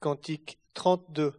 Cantique 32.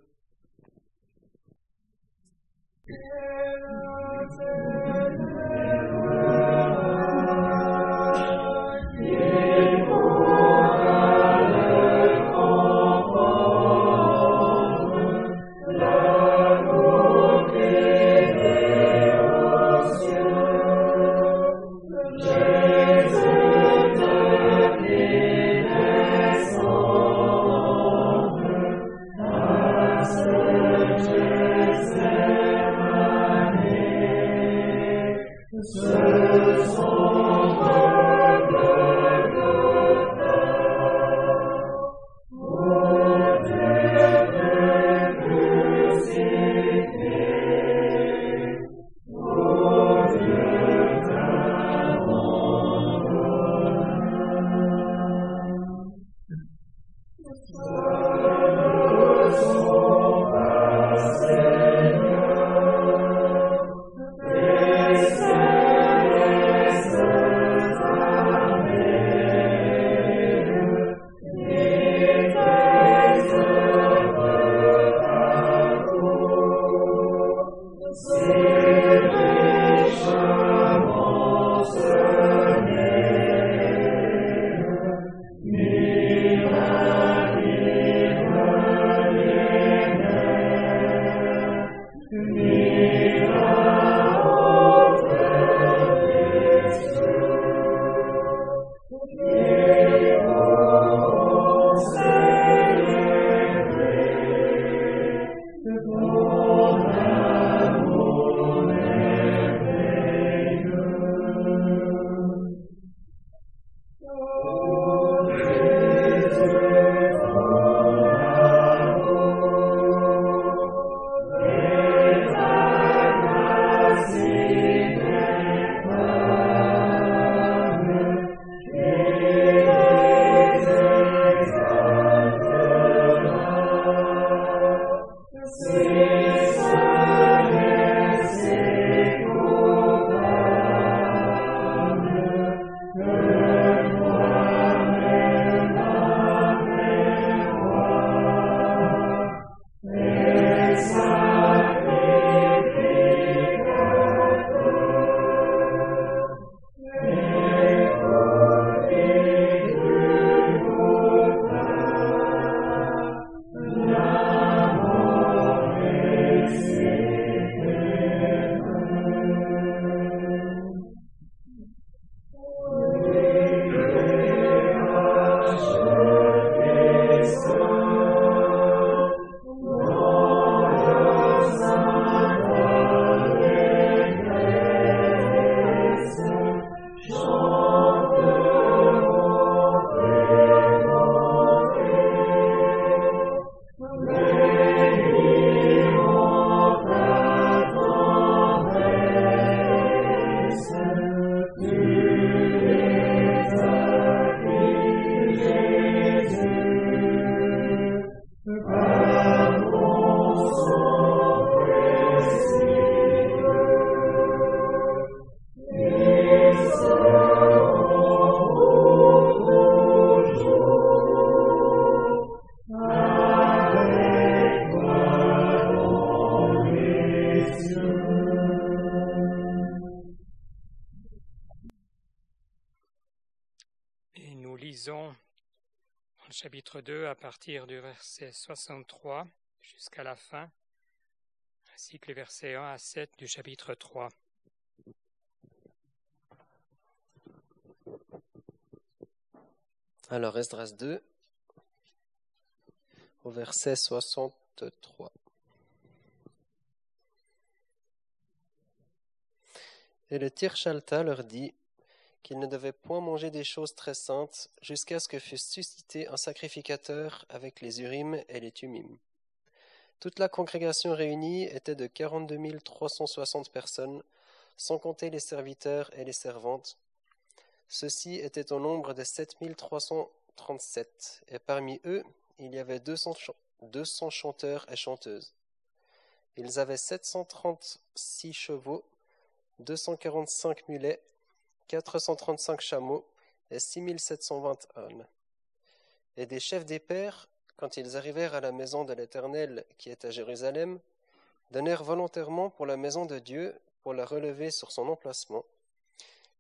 Partir du verset 63 jusqu'à la fin, ainsi que les versets 1 à 7 du chapitre 3. Alors, Esdras 2, au verset 63. Et le Tirchalta leur dit qu'ils ne devaient point manger des choses très saintes jusqu'à ce que fût suscité un sacrificateur avec les Urim et les Tumim. Toute la congrégation réunie était de 42 360 personnes, sans compter les serviteurs et les servantes. Ceux-ci étaient au nombre de 7337, et parmi eux, il y avait 200, ch 200 chanteurs et chanteuses. Ils avaient 736 chevaux, 245 mulets, 435 chameaux et 6720 ânes. Et des chefs des pères, quand ils arrivèrent à la maison de l'Éternel qui est à Jérusalem, donnèrent volontairement pour la maison de Dieu, pour la relever sur son emplacement.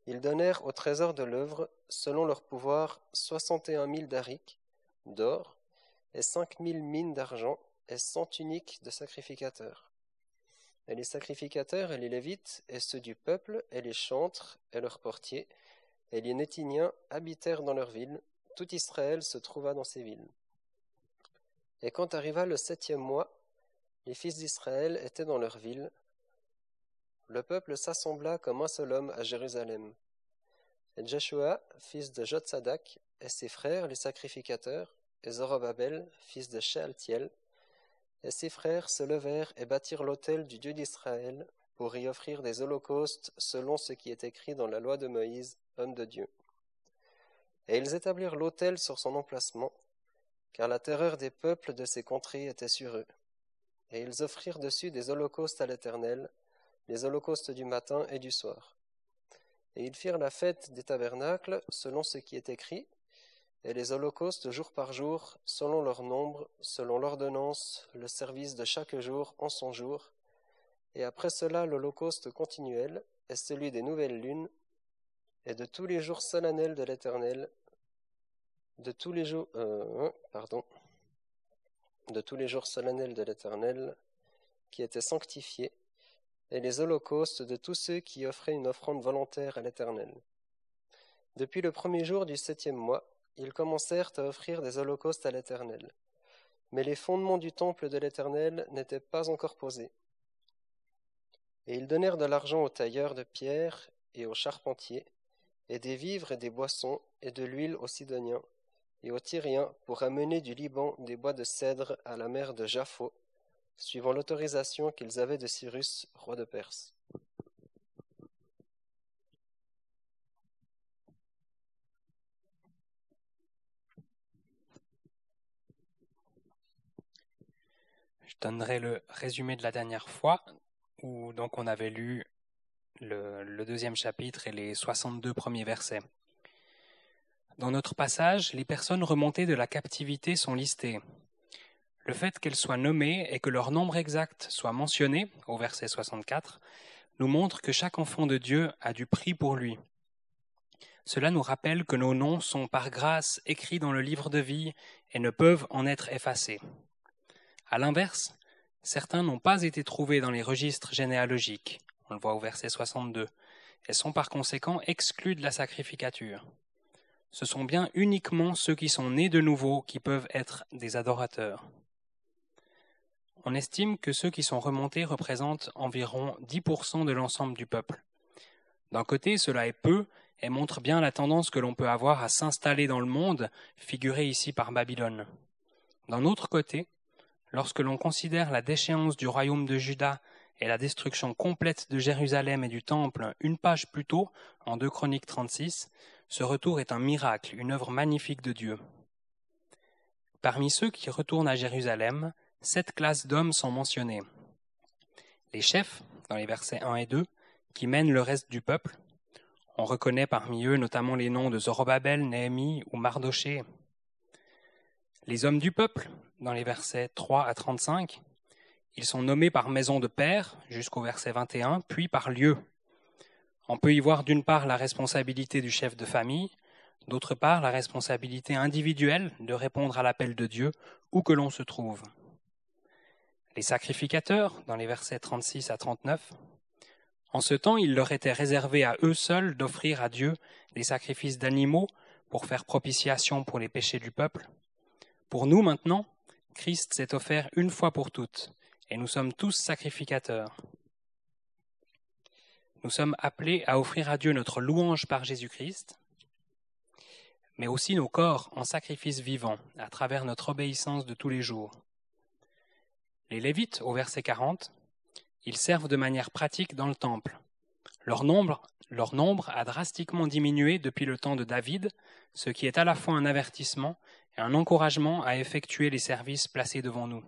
Ils donnèrent au trésor de l'œuvre, selon leur pouvoir, soixante et un mille darics d'or et cinq mille mines d'argent et cent tuniques de sacrificateurs. Et les sacrificateurs et les lévites et ceux du peuple et les chantres et leurs portiers et les Nétiniens habitèrent dans leurs villes, tout Israël se trouva dans ces villes. Et quand arriva le septième mois, les fils d'Israël étaient dans leurs villes. Le peuple s'assembla comme un seul homme à Jérusalem. Et Joshua, fils de Jotsadak, et ses frères, les sacrificateurs, et Zorobabel, fils de Shealtiel, et ses frères se levèrent et bâtirent l'autel du Dieu d'Israël pour y offrir des holocaustes selon ce qui est écrit dans la loi de Moïse, homme de Dieu. Et ils établirent l'autel sur son emplacement, car la terreur des peuples de ces contrées était sur eux. Et ils offrirent dessus des holocaustes à l'Éternel, les holocaustes du matin et du soir. Et ils firent la fête des tabernacles, selon ce qui est écrit, et les holocaustes jour par jour, selon leur nombre, selon l'ordonnance, le service de chaque jour en son jour, et après cela l'holocauste continuel, est celui des nouvelles lunes, et de tous les jours solennels de l'Éternel, de tous les jours, euh, pardon, de tous les jours solennels de l'Éternel, qui étaient sanctifiés, et les holocaustes de tous ceux qui offraient une offrande volontaire à l'Éternel. Depuis le premier jour du septième mois, ils commencèrent à offrir des holocaustes à l'Éternel. Mais les fondements du temple de l'Éternel n'étaient pas encore posés. Et ils donnèrent de l'argent aux tailleurs de pierre et aux charpentiers, et des vivres et des boissons, et de l'huile aux Sidoniens, et aux Tyriens pour amener du Liban des bois de cèdre à la mer de Japho, suivant l'autorisation qu'ils avaient de Cyrus, roi de Perse. Donnerai le résumé de la dernière fois, où donc on avait lu le, deuxième chapitre et les 62 premiers versets. Dans notre passage, les personnes remontées de la captivité sont listées. Le fait qu'elles soient nommées et que leur nombre exact soit mentionné, au verset 64, nous montre que chaque enfant de Dieu a du prix pour lui. Cela nous rappelle que nos noms sont par grâce écrits dans le livre de vie et ne peuvent en être effacés. À l'inverse, certains n'ont pas été trouvés dans les registres généalogiques, on le voit au verset 62, et sont par conséquent exclus de la sacrificature. Ce sont bien uniquement ceux qui sont nés de nouveau qui peuvent être des adorateurs. On estime que ceux qui sont remontés représentent environ 10% de l'ensemble du peuple. D'un côté, cela est peu et montre bien la tendance que l'on peut avoir à s'installer dans le monde, figurée ici par Babylone. D'un autre côté, lorsque l'on considère la déchéance du royaume de Juda et la destruction complète de Jérusalem et du Temple une page plus tôt, en 2 Chroniques 36, ce retour est un miracle, une œuvre magnifique de Dieu. Parmi ceux qui retournent à Jérusalem, sept classes d'hommes sont mentionnées. Les chefs, dans les versets 1 et 2, qui mènent le reste du peuple. On reconnaît parmi eux notamment les noms de Zorobabel, Néhémie ou Mardoché. Les hommes du peuple, dans les versets 3 à 35, ils sont nommés par maison de père jusqu'au verset 21, puis par lieu. On peut y voir d'une part la responsabilité du chef de famille, d'autre part la responsabilité individuelle de répondre à l'appel de Dieu où que l'on se trouve. Les sacrificateurs, dans les versets 36 à 39, en ce temps il leur était réservé à eux seuls d'offrir à Dieu des sacrifices d'animaux pour faire propitiation pour les péchés du peuple. Pour nous maintenant, Christ s'est offert une fois pour toutes, et nous sommes tous sacrificateurs. Nous sommes appelés à offrir à Dieu notre louange par Jésus-Christ, mais aussi nos corps en sacrifice vivant à travers notre obéissance de tous les jours. Les Lévites, au verset 40, ils servent de manière pratique dans le temple. Leur nombre, a drastiquement diminué depuis le temps de David, ce qui est à la fois un avertissement et un encouragement à effectuer les services placés devant nous.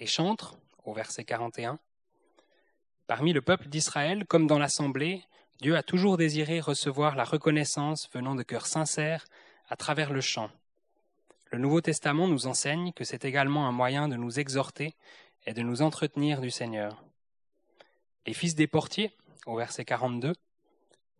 Les chantres, au verset 41, Parmi le peuple d'Israël, comme dans l'Assemblée, Dieu a toujours désiré recevoir la reconnaissance venant de cœurs sincères à travers le chant. Le Nouveau Testament nous enseigne que c'est également un moyen de nous exhorter et de nous entretenir du Seigneur. Les fils des portiers, au verset 42,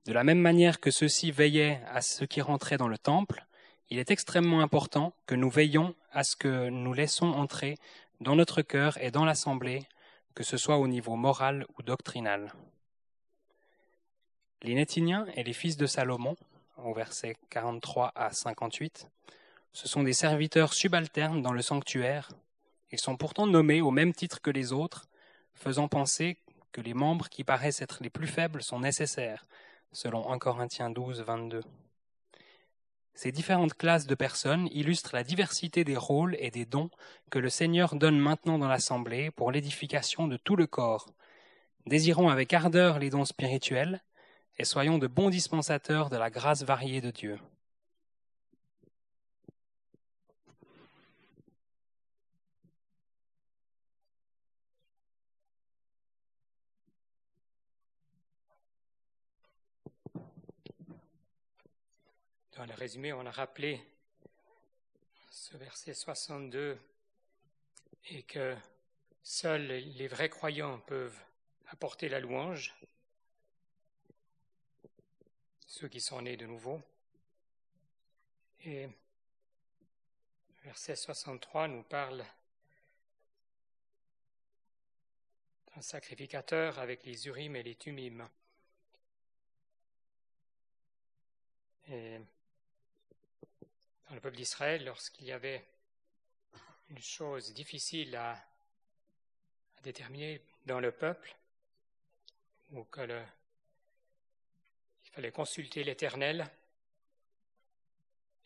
de la même manière que ceux-ci veillaient à ceux qui rentraient dans le temple, il est extrêmement important que nous veillons à ce que nous laissons entrer dans notre cœur et dans l'assemblée, que ce soit au niveau moral ou doctrinal. Les Nétiniens et les fils de Salomon, au verset 43 à 58, ce sont des serviteurs subalternes dans le sanctuaire. Ils sont pourtant nommés au même titre que les autres, faisant penser que les membres qui paraissent être les plus faibles sont nécessaires, selon 1 Corinthiens 12, 22. Ces différentes classes de personnes illustrent la diversité des rôles et des dons que le Seigneur donne maintenant dans l'Assemblée pour l'édification de tout le corps. Désirons avec ardeur les dons spirituels et soyons de bons dispensateurs de la grâce variée de Dieu. Dans le résumé, on a rappelé ce verset 62 et que seuls les vrais croyants peuvent apporter la louange, ceux qui sont nés de nouveau. Et verset 63 nous parle d'un sacrificateur avec les urim et les tumim. Et dans le peuple d'Israël, lorsqu'il y avait une chose difficile à, déterminer dans le peuple, ou que il fallait consulter l'Éternel,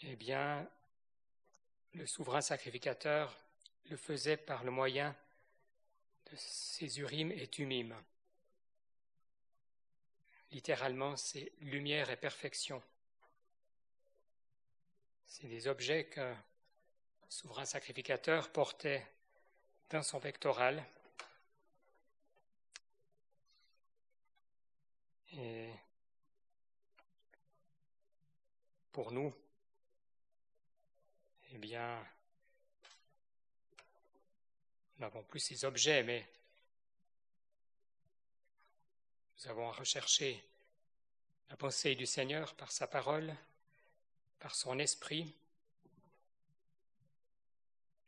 eh bien, le souverain sacrificateur le faisait par le moyen de ses urim et tumim. Littéralement, c'est lumière et perfection. C'est des objets qu'un souverain sacrificateur portait dans son pectoral. Et pour nous, eh bien, nous n'avons plus ces objets, mais nous avons à rechercher la pensée du Seigneur par sa parole, par son esprit.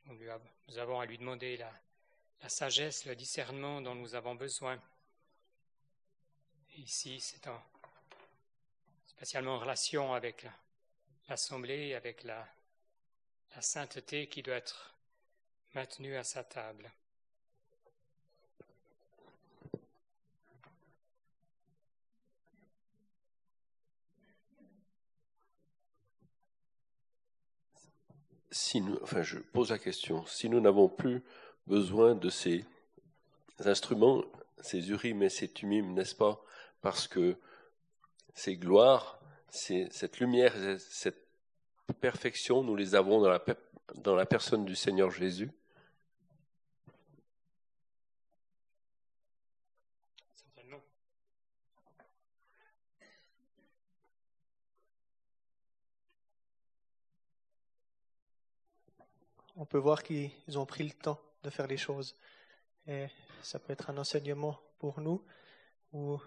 Nous avons à lui demander la, sagesse, le discernement dont nous avons besoin. Ici, c'est en, spécialement en relation avec l'Assemblée, avec la sainteté qui doit être maintenue à sa table. Si nous, enfin, je pose la question, si nous n'avons plus besoin de ces instruments, ces urim et ces tumim, n'est-ce pas? Parce que ces gloires, cette lumière, cette perfection, nous les avons dans la, dans la personne du Seigneur Jésus. On peut voir qu'ils ont pris le temps de faire les choses. Et ça peut être un enseignement pour nous, ou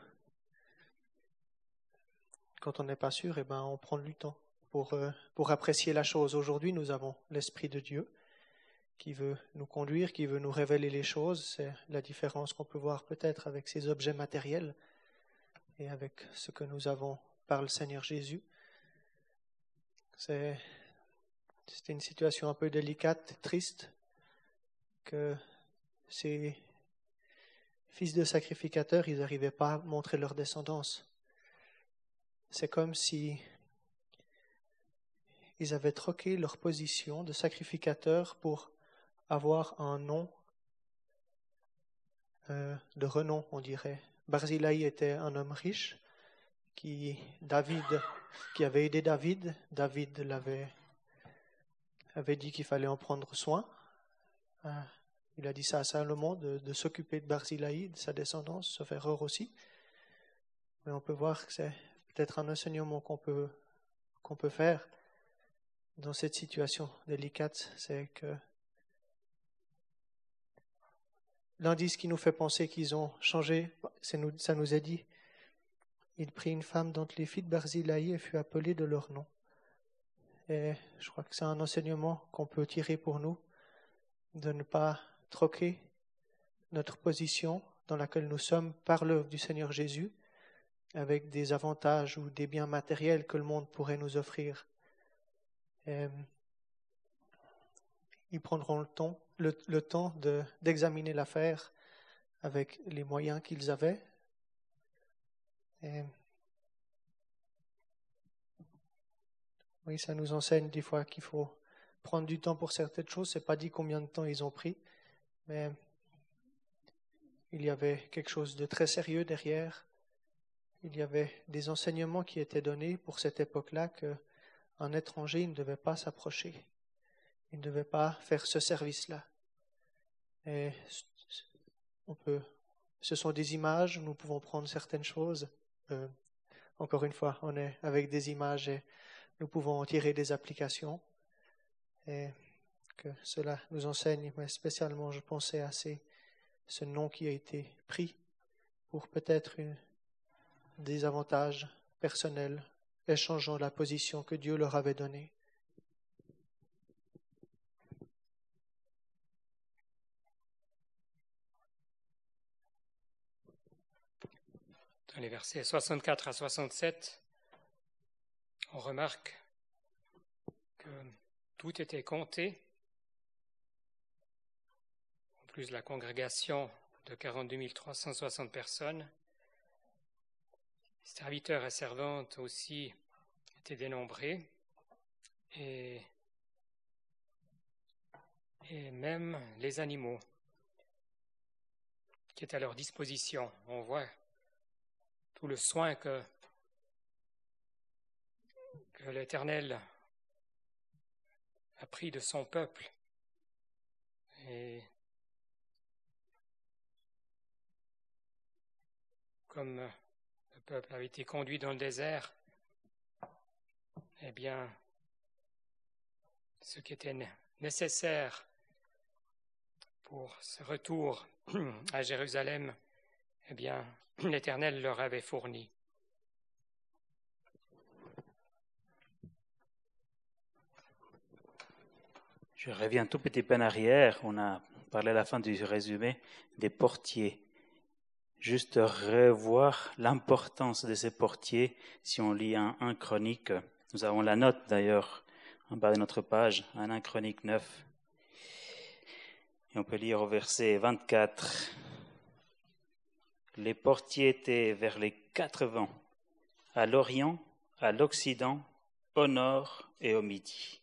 quand on n'est pas sûr, eh ben, on prend du temps pour, euh, pour apprécier la chose. Aujourd'hui, nous avons l'Esprit de Dieu qui veut nous conduire, qui veut nous révéler les choses. C'est la différence qu'on peut voir peut-être avec ces objets matériels et avec ce que nous avons par le Seigneur Jésus. C'est c'était une situation un peu délicate, triste, que ces fils de sacrificateurs, ils n'arrivaient pas à montrer leur descendance. C'est comme si ils avaient troqué leur position de sacrificateurs pour avoir un nom euh, de renom, on dirait. Barzilai était un homme riche qui David, qui avait aidé David. David l'avait avait dit qu'il fallait en prendre soin. Euh, il a dit ça à Salomon de, s'occuper de Barzilai, de sa descendance, sauf erreur aussi. Mais on peut voir que c'est peut-être un enseignement qu'on peut, qu'on peut faire. dans cette situation délicate, c'est que l'indice qui nous fait penser qu'ils ont changé, ça nous est dit. Il prit une femme dont les filles de Barzillai et fut appelée de leur nom. Je crois que c'est un enseignement qu'on peut tirer pour nous, de ne pas troquer notre position dans laquelle nous sommes par l'œuvre du Seigneur Jésus avec des avantages ou des biens matériels que le monde pourrait nous offrir. ils prendront le temps, le, temps d'examiner l'affaire avec les moyens qu'ils avaient. Oui, ça nous enseigne des fois qu'il faut prendre du temps pour certaines choses. C'est pas dit combien de temps ils ont pris, mais il y avait quelque chose de très sérieux derrière. Il y avait des enseignements qui étaient donnés pour cette époque-là qu'un étranger ne devait pas s'approcher. Il ne devait pas faire ce service-là. Et on peut, ce sont des images, nous pouvons prendre certaines choses. Euh, encore une fois, on est avec des images et nous pouvons en tirer des applications. Et que cela nous enseigne, mais spécialement, je pensais à ces ce nom qui a été pris pour peut-être des avantages personnels, échangeant la position que Dieu leur avait donnée. Dans les versets 64 à 67, on remarque que tout était compté plus la congrégation de 42 360 personnes. Serviteurs et servantes aussi étaient dénombrés et même les animaux qui étaient à leur disposition. On voit tout le soin que, l'Éternel a pris de son peuple. Et comme le peuple avait été conduit dans le désert, eh bien, ce qui était nécessaire pour ce retour à Jérusalem, eh bien, l'Éternel leur avait fourni. Je reviens tout petit peu en arrière. On a parlé à la fin du résumé des portiers juste revoir l'importance de ces portiers si on lit un, un chronique. Nous avons la note d'ailleurs en bas de notre page, un 1 chronique 9. Et on peut lire au verset 24. Les portiers étaient vers les quatre vents, à l'Orient, à l'Occident, au Nord et au Midi.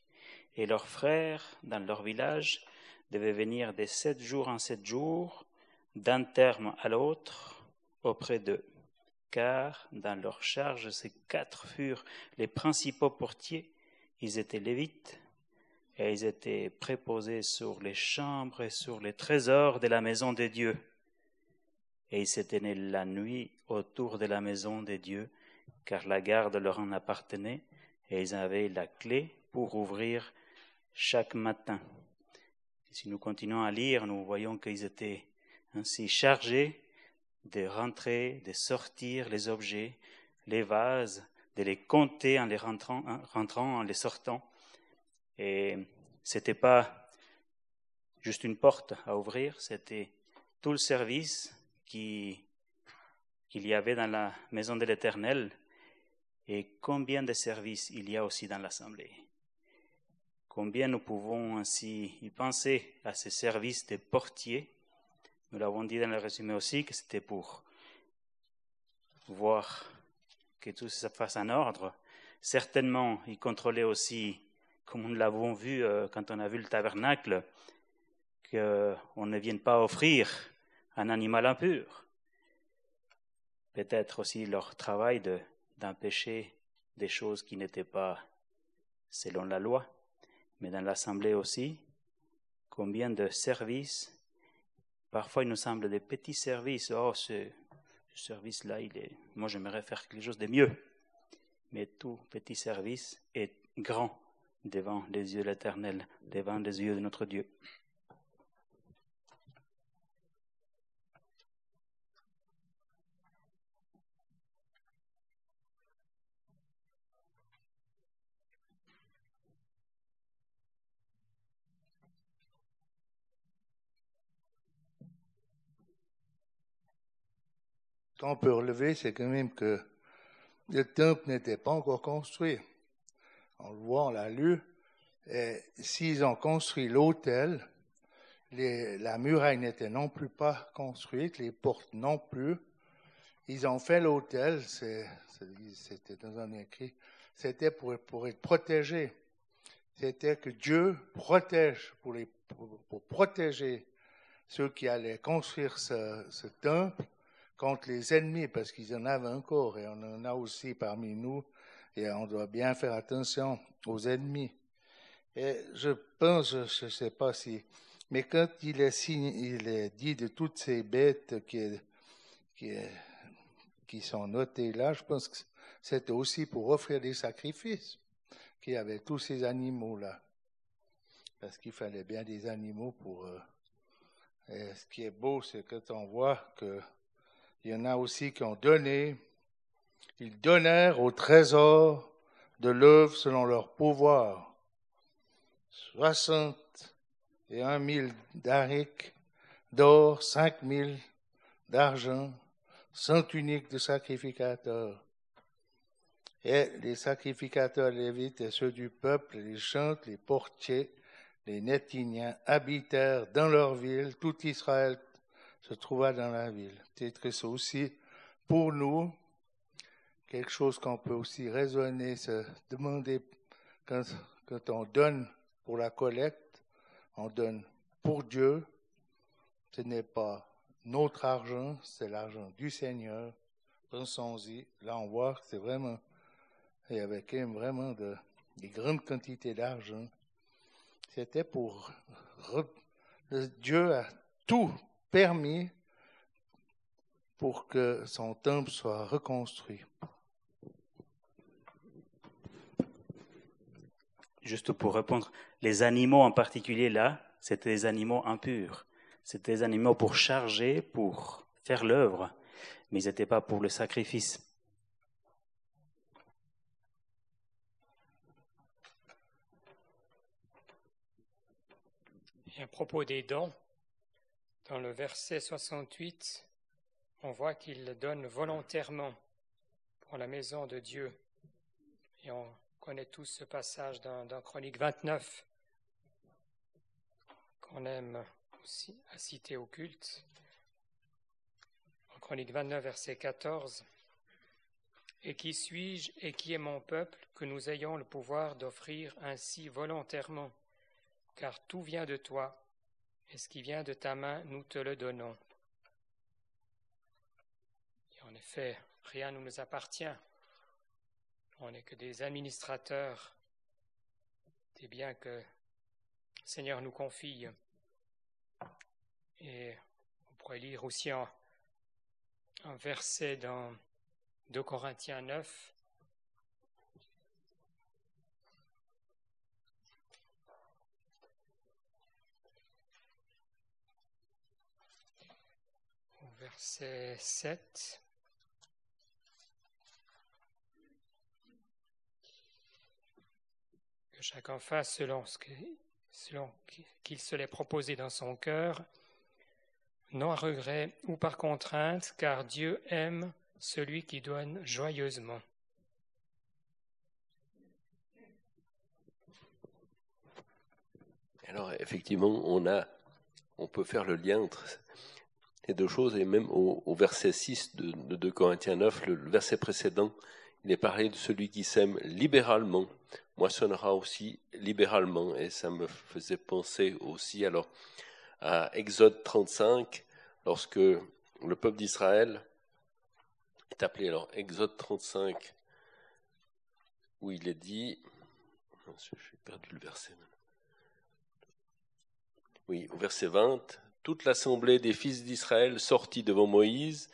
Et leurs frères, dans leur village, devaient venir de sept jours en sept jours, d'un terme à l'autre, auprès d'eux, car dans leur charge ces quatre furent les principaux portiers, ils étaient lévites, et ils étaient préposés sur les chambres et sur les trésors de la maison de Dieu. Et ils s'étaient la nuit autour de la maison de Dieu, car la garde leur en appartenait, et ils avaient la clé pour ouvrir chaque matin. si nous continuons à lire, nous voyons qu'ils étaient ainsi chargés de rentrer, de sortir les objets, les vases, de les compter en les rentrant, rentrant en les sortant. Et c'était pas juste une porte à ouvrir, c'était tout le service qui, qu'il y avait dans la maison de l'Éternel et combien de services il y a aussi dans l'Assemblée. Combien nous pouvons ainsi y penser à ces services de portiers? Nous l'avons dit dans le résumé aussi que c'était pour voir que tout se fasse en ordre. Certainement, il contrôlait aussi, comme nous l'avons vu euh, quand on a vu le tabernacle, qu'on ne vienne pas offrir un animal impur. Peut-être aussi leur travail d'empêcher des choses qui n'étaient pas selon la loi, mais dans l'Assemblée aussi, combien de services? Parfois, il nous semble des petits services. Oh, ce, service-là, il est. Moi, j'aimerais faire quelque chose de mieux. Mais tout petit service est grand devant les yeux de l'Éternel, devant les yeux de notre Dieu. Qu'on peut relever, c'est quand même que le temple n'était pas encore construit. On le voit, on l'a lu. S'ils ont construit l'autel, la muraille n'était non plus pas construite, les portes non plus. Ils ont fait l'autel, c'était dans un écrit, c'était pour, être protégé. C'était que Dieu protège, pour, protéger ceux qui allaient construire ce temple contre les ennemis, parce qu'ils en avaient encore, et on en a aussi parmi nous, et on doit bien faire attention aux ennemis. Et je pense, je ne sais pas si, mais quand il est, il est dit de toutes ces bêtes qui, sont notées là, je pense que c'était aussi pour offrir des sacrifices, qu'il y avait tous ces animaux-là. Parce qu'il fallait bien des animaux pour... Euh, et ce qui est beau, c'est quand on voit que il y en a aussi qui ont donné. Ils donnèrent au trésor de l'œuvre selon leur pouvoir. Soixante et un mille d'aric d'or, cinq mille d'argent, cent uniques de sacrificateurs. Et les sacrificateurs lévites et ceux du peuple, les chantes, les portiers, les Nétiniens habitèrent dans leur ville, tout Israël se trouva dans la ville. Peut-être que c'est aussi pour nous quelque chose qu'on peut aussi raisonner, se demander quand, on donne pour la collecte, on donne pour Dieu. Ce n'est pas notre argent, c'est l'argent du Seigneur. Pensons-y. Là, on voit que c'est vraiment, il y avait vraiment de, des grandes quantités d'argent. C'était pour Dieu a tout permis pour que son temple soit reconstruit. Juste pour répondre, les animaux en particulier là, c'était des animaux impurs. C'était des animaux pour charger, pour faire l'œuvre, mais ils n'étaient pas pour le sacrifice. Et à propos des dons, dans le verset 68, on voit qu'il donne volontairement pour la maison de Dieu. Et on connaît tous ce passage dans, Chronique 29 qu'on aime aussi à citer au culte. En Chronique 29, verset 14. Et qui suis-je et qui est mon peuple que nous ayons le pouvoir d'offrir ainsi volontairement? Car tout vient de toi et ce qui vient de ta main, nous te le donnons. en effet, rien ne nous appartient. On n'est que des administrateurs des biens que le Seigneur nous confie. Et on pourrait lire aussi un, un verset dans 2 Corinthiens 9, verset 7. Que chacun fasse selon ce qu'il se l'est proposé dans son cœur, non à regret ou par contrainte, car Dieu aime celui qui donne joyeusement. Alors effectivement, on a, on peut faire le lien entre les deux choses, et même au, verset 6 de, de 2 Corinthiens 9, le, verset précédent, il est parlé de celui qui sème libéralement, moissonnera aussi libéralement, et ça me faisait penser aussi à Exode 35, lorsque le peuple d'Israël est appelé alors Exode 35, où il est dit, j'ai perdu le verset. Oui, au verset 20, toute l'assemblée des fils d'Israël sortit devant Moïse,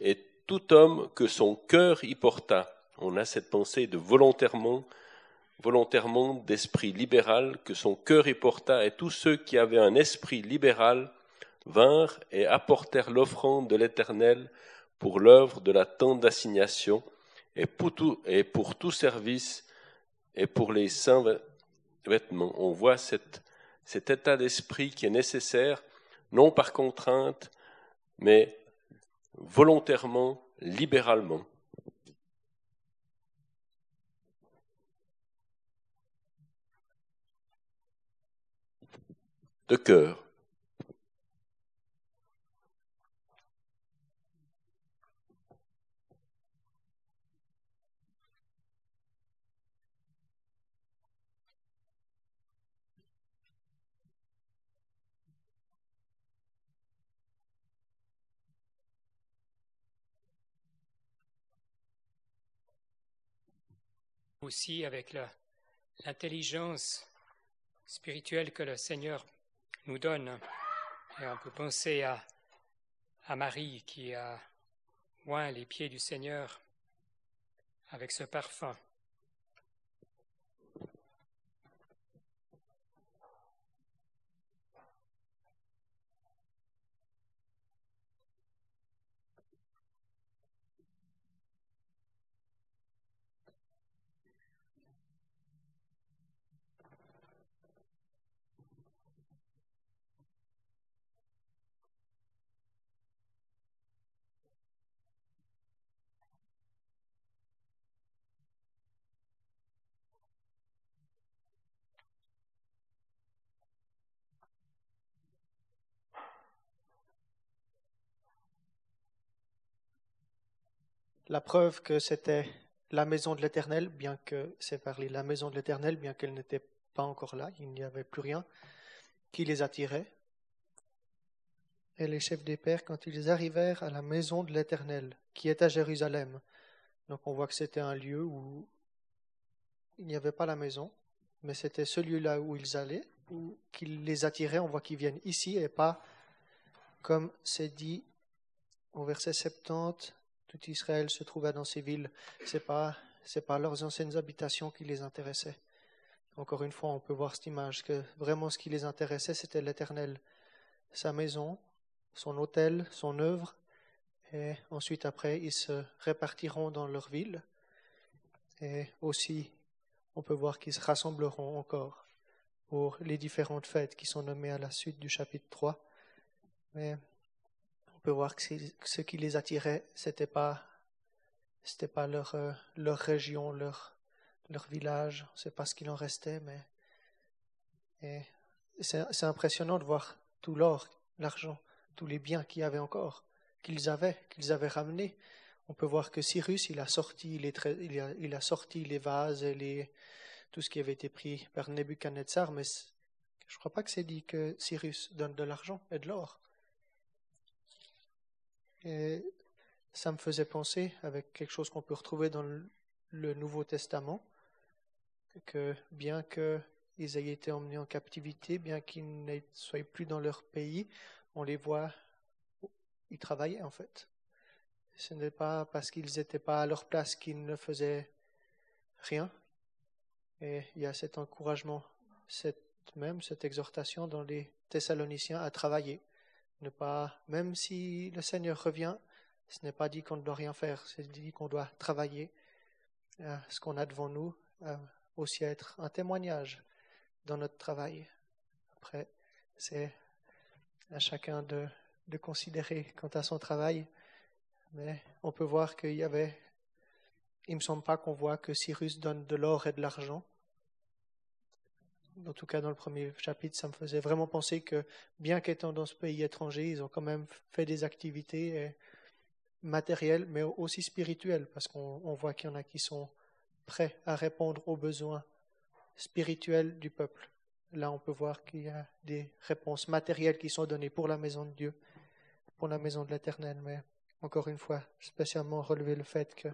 et tout homme que son cœur y porta. On a cette pensée de volontairement volontairement d'esprit libéral, que son cœur y porta, et tous ceux qui avaient un esprit libéral vinrent et apportèrent l'offrande de l'Éternel pour l'œuvre de la tente d'assignation, et pour tout, et pour tout service, et pour les saints vêtements. On voit cet état d'esprit qui est nécessaire, non par contrainte, mais volontairement, libéralement. De cœur. Aussi avec l'intelligence spirituelle que le Seigneur nous donne. Et on peut penser à, à Marie qui a oint les pieds du Seigneur avec ce parfum. La preuve que c'était la maison de l'Éternel, bien que c'est parlé la maison de l'Éternel, bien qu'elle n'était pas encore là, il n'y avait plus rien qui les attirait. Et les chefs des pères, quand ils arrivèrent à la maison de l'Éternel, qui est à Jérusalem, donc on voit que c'était un lieu où il n'y avait pas la maison, mais c'était ce lieu-là où ils allaient, où qui les attirait. On voit qu'ils viennent ici et pas comme c'est dit au verset 70 tout Israël se trouva dans ces villes. Ce n'est pas, pas leurs anciennes habitations qui les intéressaient. Encore une fois, on peut voir cette image que vraiment ce qui les intéressait, c'était l'Éternel, sa maison, son hôtel, son œuvre, et ensuite après, ils se répartiront dans leur ville. Et aussi, on peut voir qu'ils se rassembleront encore pour les différentes fêtes qui sont nommées à la suite du chapitre 3. Mais on peut voir que ce qui les attirait, c'était pas, c'était pas leur, euh, leur région, leur, leur village, c'est pas ce qu'il en restait, mais c'est impressionnant de voir tout l'or, l'argent, tous les biens qu'il y avait encore, qu'ils avaient, qu'ils avaient ramenés. On peut voir que Cyrus, il a sorti les, il a, sorti les vases les, tout ce qui avait été pris par Nebuchadnezzar, mais je ne crois pas que c'est dit que Cyrus donne de l'argent et de l'or. Et ça me faisait penser, avec quelque chose qu'on peut retrouver dans le Nouveau Testament, que bien qu'ils aient été emmenés en captivité, bien qu'ils ne soient plus dans leur pays, on les voit, ils travaillaient en fait. Ce n'est pas parce qu'ils n'étaient pas à leur place qu'ils ne faisaient rien. Et il y a cet encouragement, cette, même cette exhortation dans les Thessaloniciens à travailler. Ne pas, même si le Seigneur revient, ce n'est pas dit qu'on ne doit rien faire, c'est dit qu'on doit travailler à ce qu'on a devant nous, aussi être un témoignage dans notre travail. Après, c'est à chacun de, de considérer quant à son travail, mais on peut voir qu'il y avait, il me semble pas qu'on voit que Cyrus donne de l'or et de l'argent, en tout cas dans le premier chapitre, ça me faisait vraiment penser que, bien qu'étant dans ce pays étranger, ils ont quand même fait des activités euh, matérielles, mais aussi spirituelles, parce qu'on voit qu'il y en a qui sont prêts à répondre aux besoins spirituels du peuple. Là, on peut voir qu'il y a des réponses matérielles qui sont données pour la maison de Dieu, pour la maison de l'Éternel, mais encore une fois, spécialement relever le fait que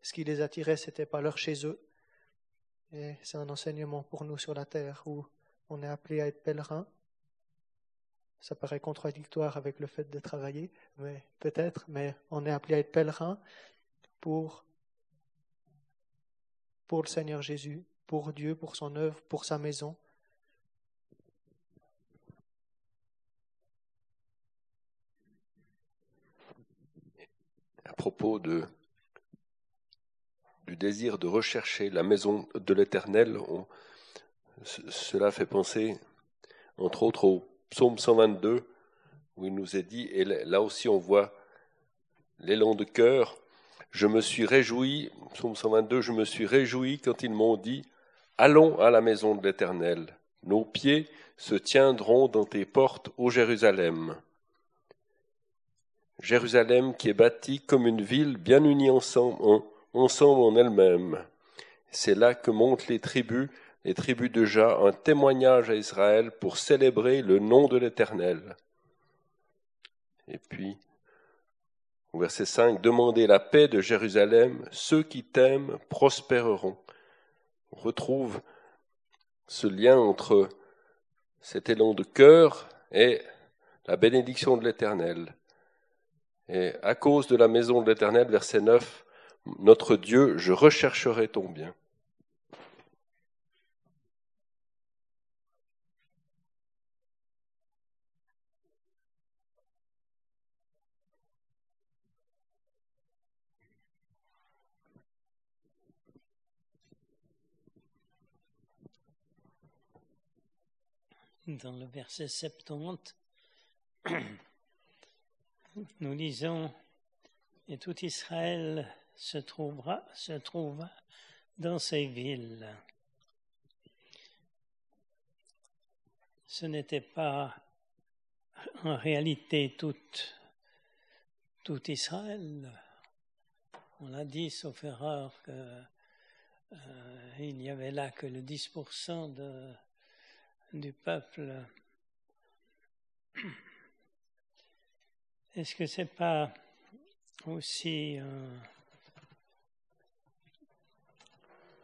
ce qui les attirait, c'était pas leur chez eux, et c'est un enseignement pour nous sur la terre où on est appelé à être pèlerin. Ça paraît contradictoire avec le fait de travailler, mais peut-être, mais on est appelé à être pèlerin pour pour le Seigneur Jésus, pour Dieu, pour son œuvre, pour sa maison. À propos de, du désir de rechercher la maison de l'Éternel, cela fait penser, entre autres, au psaume 122, où il nous est dit, et là aussi on voit l'élan de cœur, je me suis réjoui, psaume 122, je me suis réjoui quand ils m'ont dit, allons à la maison de l'Éternel, nos pieds se tiendront dans tes portes, ô Jérusalem. Jérusalem qui est bâtie comme une ville bien unie ensemble en, ensemble en elle-même. C'est là que montent les tribus, les tribus de Jah, un témoignage à Israël pour célébrer le nom de l'Éternel. Et puis, au verset 5, Demandez la paix de Jérusalem, ceux qui t'aiment prospéreront. On retrouve ce lien entre cet élan de cœur et la bénédiction de l'Éternel. Et à cause de la maison de l'Éternel, verset 9, Notre Dieu, je rechercherai ton bien. dans le verset 70, nous lisons Et tout Israël se trouvera, se trouva dans ces villes. Ce n'était pas en réalité tout, tout Israël. On l'a dit, sauf erreur, qu'il euh, n'y avait là que le 10% de, du peuple. Est-ce que c'est pas aussi euh,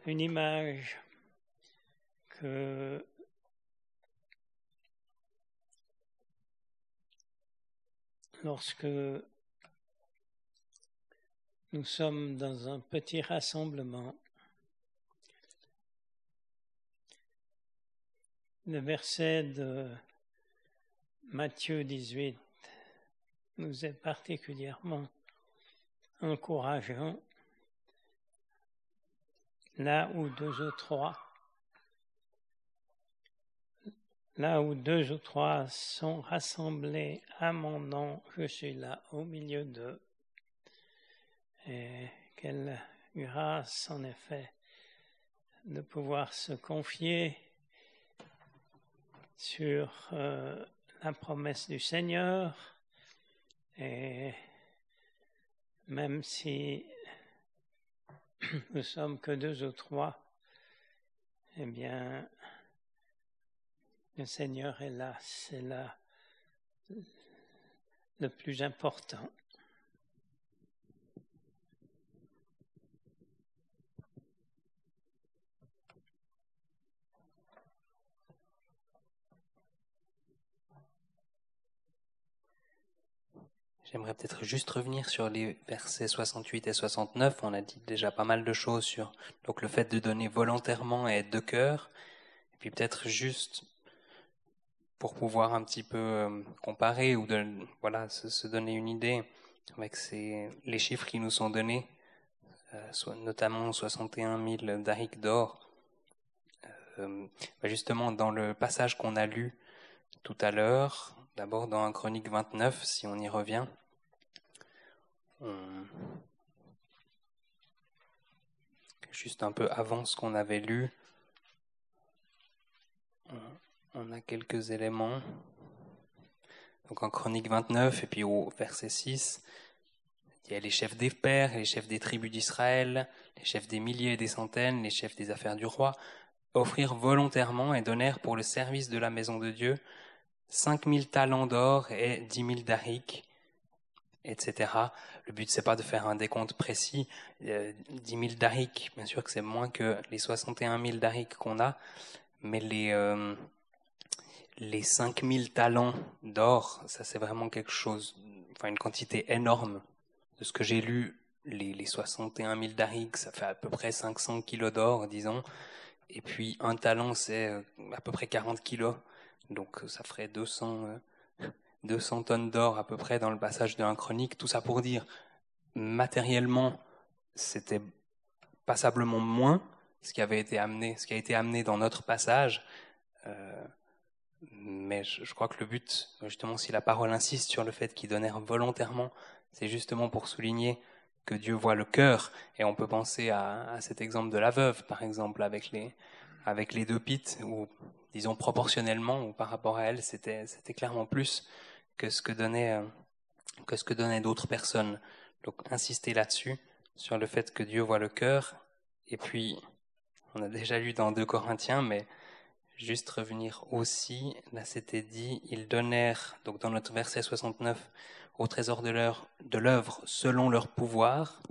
une image que lorsque nous sommes dans un petit rassemblement, Le verset de Matthieu 18 nous est particulièrement encourageant. Là où deux ou trois, là où deux ou trois sont rassemblés à mon nom, je suis là au milieu d'eux. Et quelle grâce en effet de pouvoir se confier sur euh, la promesse du Seigneur et même si nous sommes que deux ou trois, eh bien, le Seigneur est là, c'est là le plus important. J'aimerais peut-être juste revenir sur les versets 68 et 69. On a dit déjà pas mal de choses sur donc le fait de donner volontairement et de cœur. Et puis peut-être juste pour pouvoir un petit peu euh, comparer ou voilà se, donner une idée avec ces, les chiffres qui nous sont donnés, euh, notamment 61 000 darics d'or. Euh, bah, justement, dans le passage qu'on a lu tout à l'heure, d'abord dans un Chronique 29, si on y revient, euh, juste un peu avant ce qu'on avait lu, on a quelques éléments. Donc en Chronique 29 et puis au verset 6, il y a les chefs des pères, les chefs des tribus d'Israël, les chefs des milliers et des centaines, les chefs des affaires du roi, offrirent volontairement et donnèrent pour le service de la maison de Dieu cinq mille talents d'or et dix mille darics, etc. Le but, c'est pas de faire un décompte précis. Euh, 10 000 darics, bien sûr que c'est moins que les 61 000 darics qu'on a, mais les, euh, les 5 000 talents d'or, ça c'est vraiment quelque chose, enfin une quantité énorme. De ce que j'ai lu, les, les 61 000 darics, ça fait à peu près 500 kilos d'or, disons. Et puis un talent, c'est euh, à peu près 40 kilos. Donc ça ferait 200, 200 tonnes d'or à peu près dans le passage de un chronique. Tout ça pour dire, matériellement, c'était passablement moins ce qui avait été amené, ce qui a été amené dans notre passage. Euh, mais je, crois que le but, justement, si la parole insiste sur le fait qu'ils donnèrent volontairement, c'est justement pour souligner que Dieu voit le cœur. Et on peut penser à, cet exemple de la veuve, par exemple, avec les, avec les deux pites, où, disons, proportionnellement, ou par rapport à elle, c'était clairement plus que ce que donnaient, euh, que ce que donnaient d'autres personnes. Donc, insister là-dessus, sur le fait que Dieu voit le cœur. Et puis, on a déjà lu dans 2 Corinthiens, mais juste revenir aussi, là c'était dit, ils donnèrent, donc dans notre verset 69, au trésor de l'œuvre selon leur pouvoir,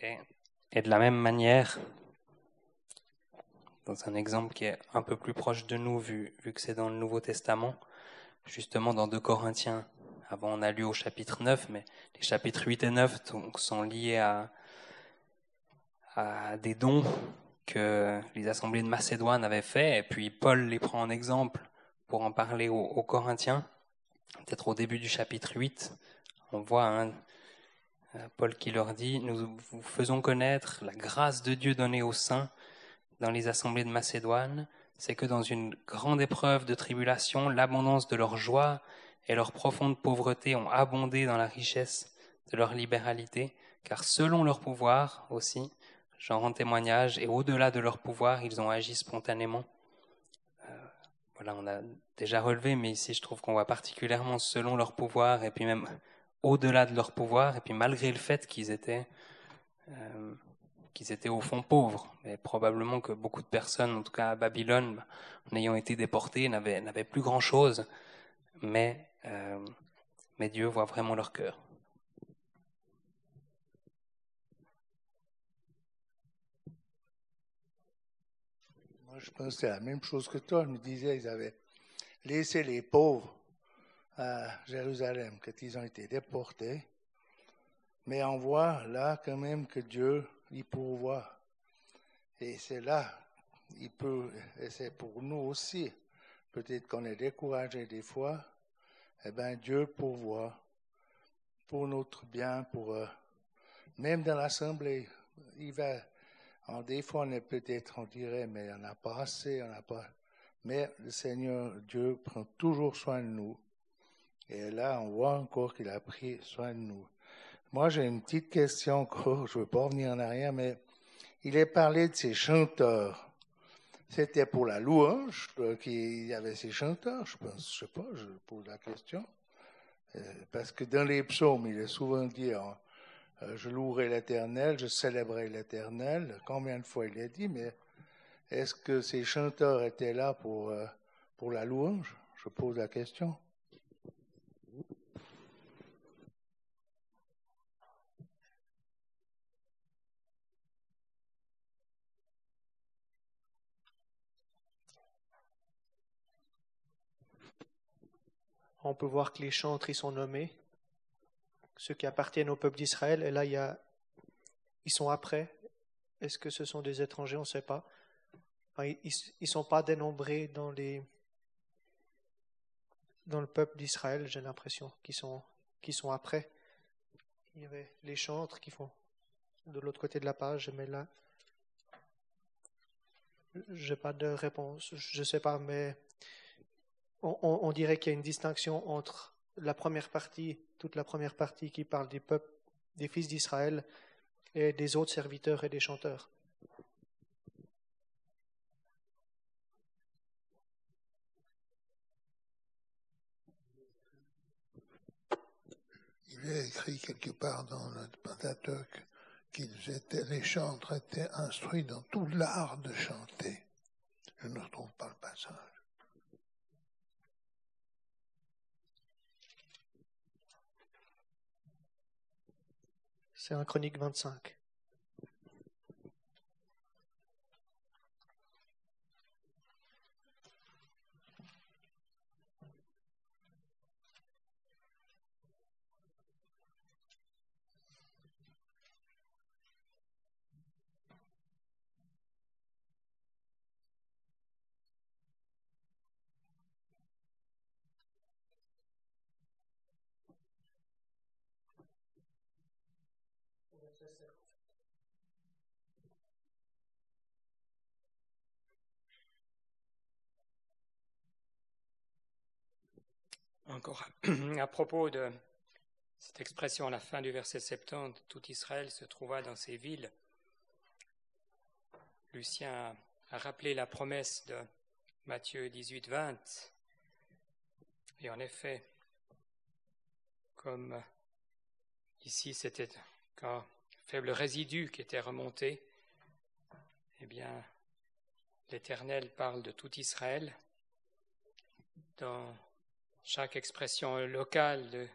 et, et, de la même manière, dans un exemple qui est un peu plus proche de nous, vu, vu que c'est dans le Nouveau Testament, justement dans 2 Corinthiens, avant on a lu au chapitre 9, mais les chapitres 8 et 9 donc, sont liés à, des dons que les assemblées de Macédoine avaient fait, et puis Paul les prend en exemple pour en parler aux, aux Corinthiens. Peut-être au début du chapitre 8, on voit hein, Paul qui leur dit, nous vous faisons connaître la grâce de Dieu donnée aux saints dans les assemblées de Macédoine, c'est que dans une grande épreuve de tribulation, l'abondance de leur joie et leur profonde pauvreté ont abondé dans la richesse de leur libéralité, car selon leur pouvoir aussi, j'en rends témoignage, et au-delà de leur pouvoir, ils ont agi spontanément. Euh, voilà, on a déjà relevé, mais ici je trouve qu'on voit particulièrement selon leur pouvoir, et puis même au-delà de leur pouvoir, et puis malgré le fait qu'ils étaient, euh, qu'ils étaient au fond pauvres. Mais probablement que beaucoup de personnes, en tout cas à Babylone, en ayant été déportées, n'avaient, plus grand-chose, mais, euh, mais Dieu voit vraiment leur cœur. je pense que la même chose que toi. Je me disais, ils avaient laissé les pauvres à Jérusalem quand ils ont été déportés. Mais on voit là quand même que Dieu, il pourvoit. Et c'est là, il peut, et c'est pour nous aussi. Peut-être qu'on est découragé des fois. Eh bien, Dieu pourvoit pour notre bien, pour, euh, même dans l'assemblée. Il va, en des fois, on est peut-être, on dirait, mais on n'a pas assez, on n'a pas. Mais le Seigneur Dieu prend toujours soin de nous. Et là, on voit encore qu'il a pris soin de nous. Moi, j'ai une petite question je ne veux pas revenir en arrière, mais il est parlé de ces chanteurs. C'était pour la louange euh, qu'il y avait ces chanteurs, je pense, je sais pas, je pose la question. Euh, parce que dans les psaumes, il est souvent dit, hein, euh, je louerai l'Éternel, je célébrerai l'Éternel. Combien de fois il a dit, mais est-ce que ces chanteurs étaient là pour, pour la louange? Je pose la question. On peut voir que les chantres y sont nommés ceux qui appartiennent au peuple d'Israël, et là, y a, ils sont après. Est-ce que ce sont des étrangers? On ne sait pas. ils ne sont pas dénombrés dans, les, dans le peuple d'Israël, j'ai l'impression, qui sont, qui sont après. Il y avait les chantres qui font de l'autre côté de la page, mais là, je n'ai pas de réponse. Je ne sais pas, mais on, dirait qu'il y a une distinction entre la première partie, toute la première partie qui parle des peuples, des fils d'Israël et des autres serviteurs et des chanteurs. Il est écrit quelque part dans le Pentateuque qu'ils étaient, les chantres étaient instruits dans tout l'art de chanter. Je ne retrouve pas le passage. C'est un Chronique 25. Encore à propos de cette expression à la fin du verset 70, tout Israël se trouva dans ces villes. Lucien a rappelé la promesse de Matthieu 18, 20. Et en effet, comme ici c'était un faible résidu qui était remonté, eh bien, l'Éternel parle de tout Israël dans chaque expression locale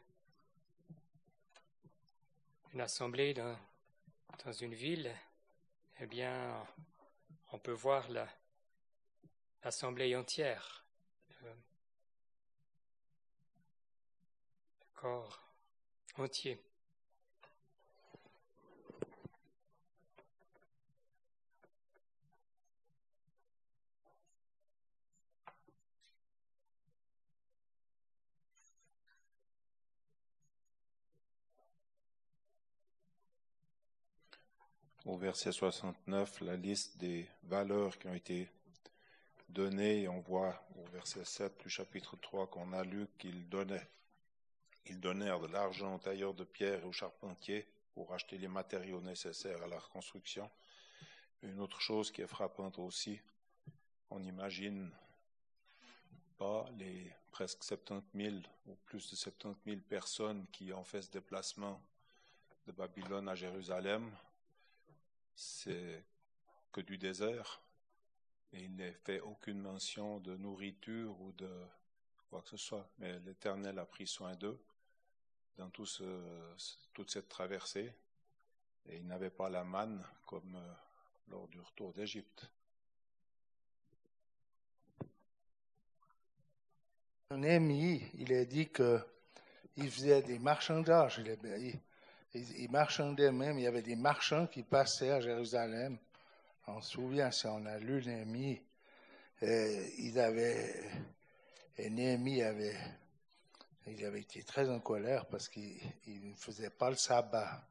d'une assemblée dans, une ville, eh bien, on peut voir l'assemblée entière, le, le corps entier. Au verset 69 la liste des valeurs qui ont été données. on voit au verset 7 du chapitre 3 qu'on a lu qu'ils donnaient. Ils donnèrent de l'argent aux tailleurs de pierre et aux charpentiers pour acheter les matériaux nécessaires à la reconstruction. Une autre chose qui est frappante aussi, on n'imagine pas les presque 70 000 ou plus de 70 000 personnes qui ont fait ce déplacement de Babylone à Jérusalem c'est que du désert. Et il n'est fait aucune mention de nourriture ou de quoi que ce soit. Mais l'Éternel a pris soin d'eux dans toute cette traversée. Et ils n'avaient pas la manne comme euh, lors du retour d'Égypte. Ami, il a dit qu'il faisait des marchandages. Ils, marchandaient même, il y avait des marchands qui passaient à Jérusalem. On se souvient, si on a lu Néhémie, euh, ils avaient, et Néhémie avait, il avait été très en colère parce qu'il ne faisait pas le sabbat.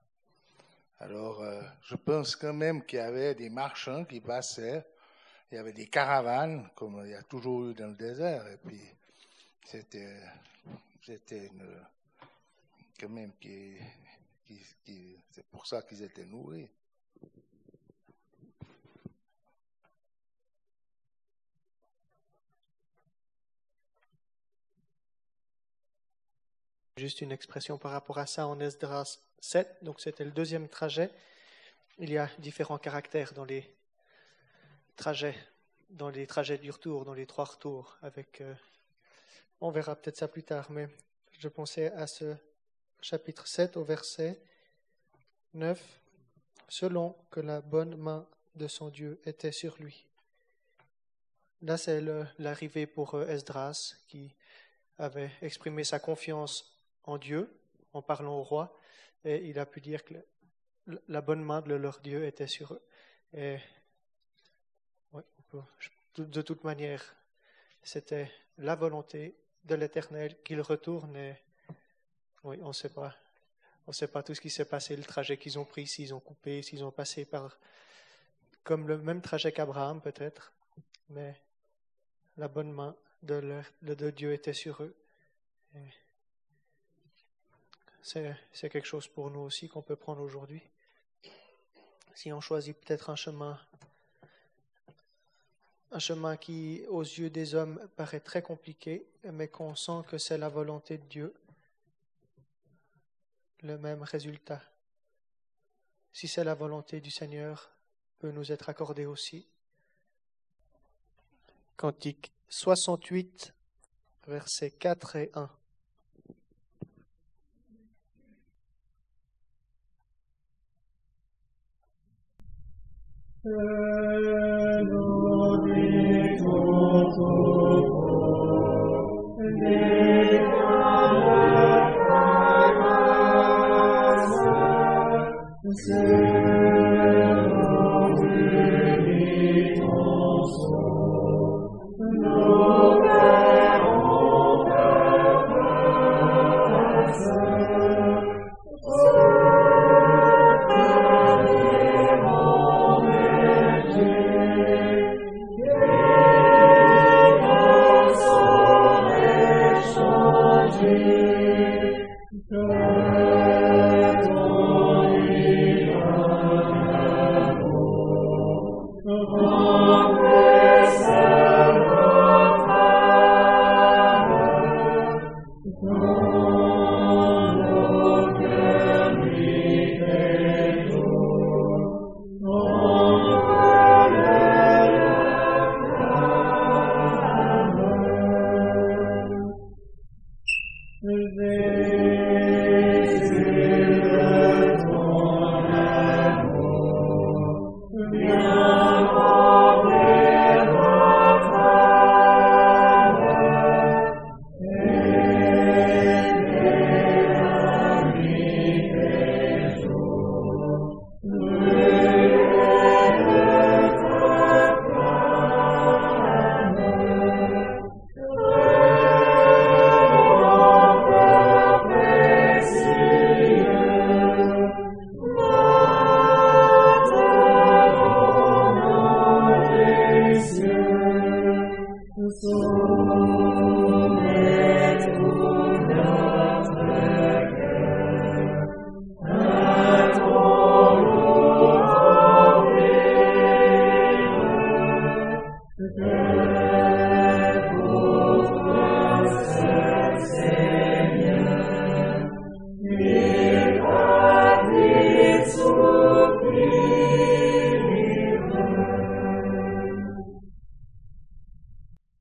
Alors, euh, je pense quand même qu'il y avait des marchands qui passaient, il y avait des caravanes, comme il y a toujours eu dans le désert, et puis c'était, c'était quand même qui, c'est pour ça qu'ils étaient nourris. Juste une expression par rapport à ça en Esdras 7, donc c'était le deuxième trajet. Il y a différents caractères dans les trajets, dans les trajets du retour, dans les trois retours. Avec, euh, on verra peut-être ça plus tard, mais je pensais à ce chapitre 7 au verset 9, selon que la bonne main de son Dieu était sur lui. Là, c'est l'arrivée pour euh, Esdras qui avait exprimé sa confiance en Dieu en parlant au roi et il a pu dire que la bonne main de leur Dieu était sur eux. Et de toute manière, c'était la volonté de l'Éternel qu'il retourne oui, on ne sait pas. On ne sait pas tout ce qui s'est passé, le trajet qu'ils ont pris, s'ils ont coupé, s'ils ont passé par. comme le même trajet qu'Abraham, peut-être. Mais la bonne main de, de Dieu était sur eux. C'est quelque chose pour nous aussi qu'on peut prendre aujourd'hui. Si on choisit peut-être un chemin, un chemin qui, aux yeux des hommes, paraît très compliqué, mais qu'on sent que c'est la volonté de Dieu, le même résultat. Si c'est la volonté du Seigneur, peut nous être accordé aussi. Cantique 68, versets 4 et 1. deserve. Oh.